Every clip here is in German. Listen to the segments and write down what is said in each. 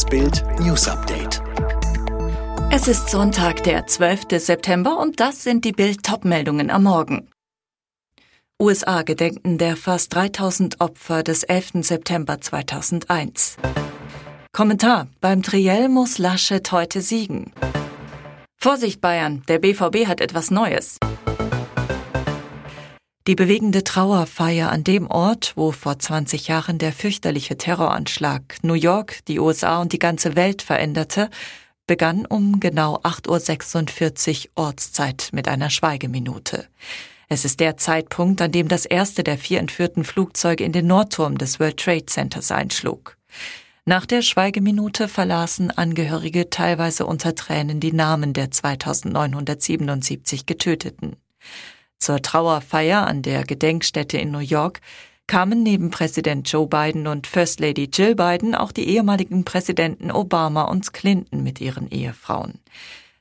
Das Bild News Update. Es ist Sonntag, der 12. September und das sind die Bild Topmeldungen am Morgen. USA gedenken der fast 3000 Opfer des 11. September 2001. Kommentar: Beim Triell muss Laschet heute siegen. Vorsicht Bayern, der BVB hat etwas Neues. Die bewegende Trauerfeier an dem Ort, wo vor 20 Jahren der fürchterliche Terroranschlag New York, die USA und die ganze Welt veränderte, begann um genau 8.46 Uhr Ortszeit mit einer Schweigeminute. Es ist der Zeitpunkt, an dem das erste der vier entführten Flugzeuge in den Nordturm des World Trade Centers einschlug. Nach der Schweigeminute verlasen Angehörige teilweise unter Tränen die Namen der 2977 Getöteten. Zur Trauerfeier an der Gedenkstätte in New York kamen neben Präsident Joe Biden und First Lady Jill Biden auch die ehemaligen Präsidenten Obama und Clinton mit ihren Ehefrauen.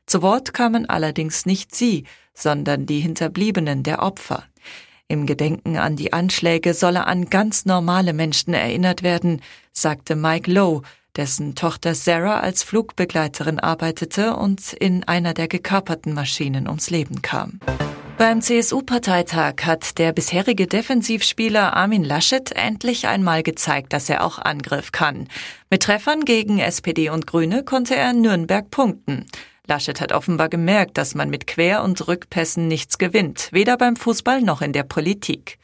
Zu Wort kamen allerdings nicht sie, sondern die Hinterbliebenen der Opfer. Im Gedenken an die Anschläge solle an ganz normale Menschen erinnert werden, sagte Mike Lowe, dessen Tochter Sarah als Flugbegleiterin arbeitete und in einer der gekaperten Maschinen ums Leben kam. Beim CSU-Parteitag hat der bisherige Defensivspieler Armin Laschet endlich einmal gezeigt, dass er auch Angriff kann. Mit Treffern gegen SPD und Grüne konnte er in Nürnberg punkten. Laschet hat offenbar gemerkt, dass man mit Quer- und Rückpässen nichts gewinnt, weder beim Fußball noch in der Politik.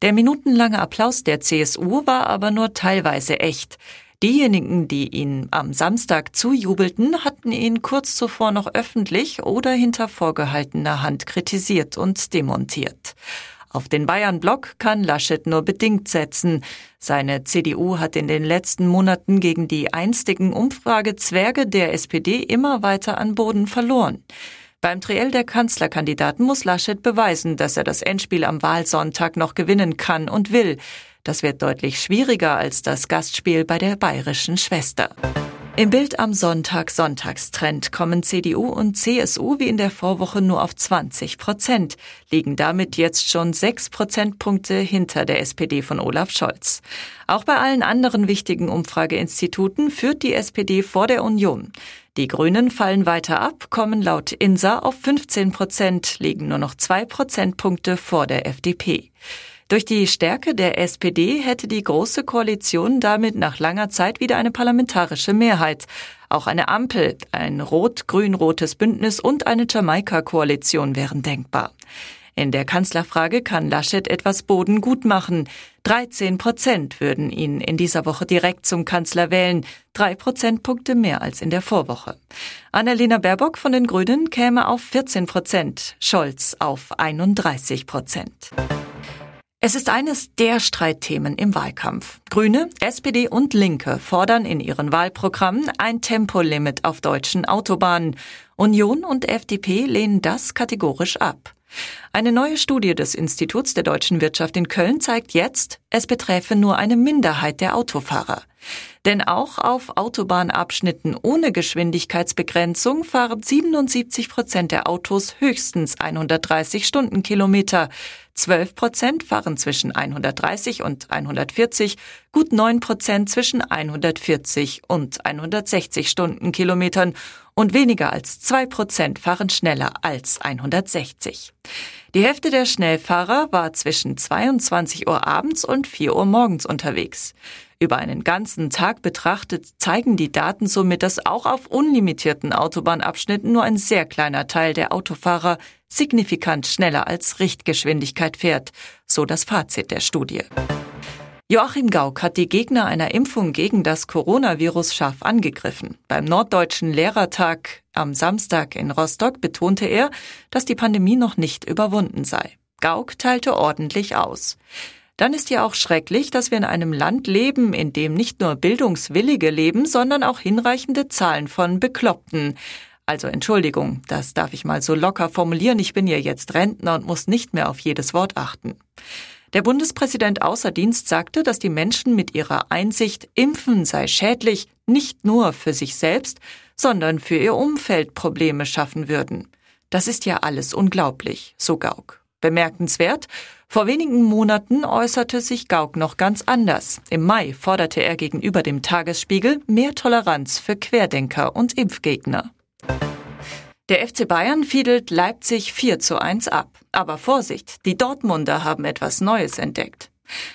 Der minutenlange Applaus der CSU war aber nur teilweise echt. Diejenigen, die ihn am Samstag zujubelten, hatten ihn kurz zuvor noch öffentlich oder hinter vorgehaltener Hand kritisiert und demontiert. Auf den Bayern-Block kann Laschet nur bedingt setzen. Seine CDU hat in den letzten Monaten gegen die einstigen Umfragezwerge der SPD immer weiter an Boden verloren. Beim Triell der Kanzlerkandidaten muss Laschet beweisen, dass er das Endspiel am Wahlsonntag noch gewinnen kann und will. Das wird deutlich schwieriger als das Gastspiel bei der bayerischen Schwester. Im Bild am Sonntag Sonntagstrend kommen CDU und CSU wie in der Vorwoche nur auf 20 Prozent, liegen damit jetzt schon sechs Prozentpunkte hinter der SPD von Olaf Scholz. Auch bei allen anderen wichtigen Umfrageinstituten führt die SPD vor der Union. Die Grünen fallen weiter ab, kommen laut INSA auf 15 Prozent, liegen nur noch zwei Prozentpunkte vor der FDP. Durch die Stärke der SPD hätte die Große Koalition damit nach langer Zeit wieder eine parlamentarische Mehrheit. Auch eine Ampel, ein rot-grün-rotes Bündnis und eine Jamaika-Koalition wären denkbar. In der Kanzlerfrage kann Laschet etwas Boden gut machen. 13 Prozent würden ihn in dieser Woche direkt zum Kanzler wählen, drei Prozentpunkte mehr als in der Vorwoche. Annalena Baerbock von den Grünen käme auf 14 Prozent, Scholz auf 31 Prozent. Es ist eines der Streitthemen im Wahlkampf. Grüne, SPD und Linke fordern in ihren Wahlprogrammen ein Tempolimit auf deutschen Autobahnen. Union und FDP lehnen das kategorisch ab. Eine neue Studie des Instituts der deutschen Wirtschaft in Köln zeigt jetzt, es beträfe nur eine Minderheit der Autofahrer. Denn auch auf Autobahnabschnitten ohne Geschwindigkeitsbegrenzung fahren 77 Prozent der Autos höchstens 130 Stundenkilometer. 12 Prozent fahren zwischen 130 und 140, gut 9 Prozent zwischen 140 und 160 Stundenkilometern und weniger als 2 Prozent fahren schneller als 160. Die Hälfte der Schnellfahrer war zwischen 22 Uhr abends und 4 Uhr morgens unterwegs. Über einen ganzen Tag betrachtet zeigen die Daten somit, dass auch auf unlimitierten Autobahnabschnitten nur ein sehr kleiner Teil der Autofahrer signifikant schneller als Richtgeschwindigkeit fährt, so das Fazit der Studie. Joachim Gauck hat die Gegner einer Impfung gegen das Coronavirus scharf angegriffen. Beim Norddeutschen Lehrertag am Samstag in Rostock betonte er, dass die Pandemie noch nicht überwunden sei. Gauck teilte ordentlich aus dann ist ja auch schrecklich, dass wir in einem Land leben, in dem nicht nur Bildungswillige leben, sondern auch hinreichende Zahlen von Bekloppten. Also Entschuldigung, das darf ich mal so locker formulieren, ich bin ja jetzt Rentner und muss nicht mehr auf jedes Wort achten. Der Bundespräsident außer Dienst sagte, dass die Menschen mit ihrer Einsicht, Impfen sei schädlich, nicht nur für sich selbst, sondern für ihr Umfeld Probleme schaffen würden. Das ist ja alles unglaublich, so Gauck. Bemerkenswert, Vor wenigen Monaten äußerte sich Gauck noch ganz anders. Im Mai forderte er gegenüber dem Tagesspiegel mehr Toleranz für Querdenker und Impfgegner. Der FC Bayern fiedelt Leipzig 4 zu 1 ab. Aber Vorsicht, die Dortmunder haben etwas Neues entdeckt.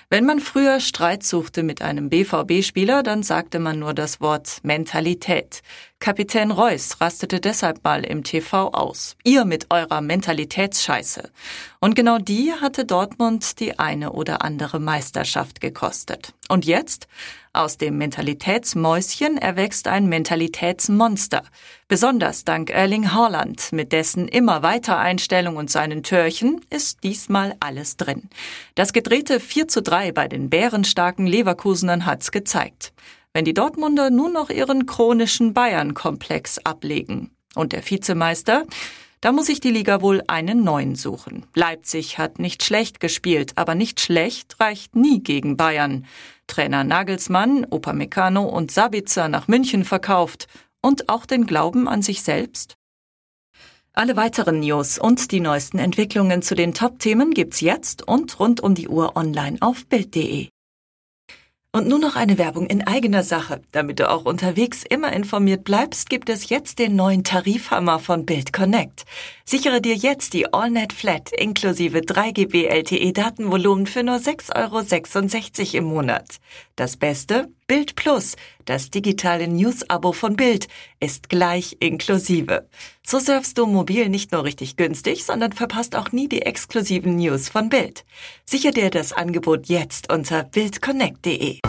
Wenn man früher Streit suchte mit einem BVB-Spieler, dann sagte man nur das Wort Mentalität. Kapitän Reus rastete deshalb mal im TV aus. Ihr mit eurer Mentalitätsscheiße. Und genau die hatte Dortmund die eine oder andere Meisterschaft gekostet. Und jetzt? Aus dem Mentalitätsmäuschen erwächst ein Mentalitätsmonster. Besonders dank Erling Haaland, mit dessen immer weiter Einstellung und seinen Törchen ist diesmal alles drin. Das gedrehte 4 zu 3 bei den bärenstarken Leverkusenern hat's gezeigt. Wenn die Dortmunder nur noch ihren chronischen Bayern-Komplex ablegen. Und der Vizemeister? Da muss sich die Liga wohl einen neuen suchen. Leipzig hat nicht schlecht gespielt, aber nicht schlecht reicht nie gegen Bayern. Trainer Nagelsmann, Upamecano und Sabitzer nach München verkauft und auch den Glauben an sich selbst? Alle weiteren News und die neuesten Entwicklungen zu den Top-Themen gibt's jetzt und rund um die Uhr online auf Bild.de. Und nur noch eine Werbung in eigener Sache. Damit du auch unterwegs immer informiert bleibst, gibt es jetzt den neuen Tarifhammer von Bild Connect. Sichere dir jetzt die AllNet Flat inklusive 3 GB LTE Datenvolumen für nur 6,66 Euro im Monat. Das Beste? Bild Plus, das digitale News-Abo von Bild, ist gleich inklusive. So surfst du mobil nicht nur richtig günstig, sondern verpasst auch nie die exklusiven News von Bild. Sicher dir das Angebot jetzt unter bildconnect.de.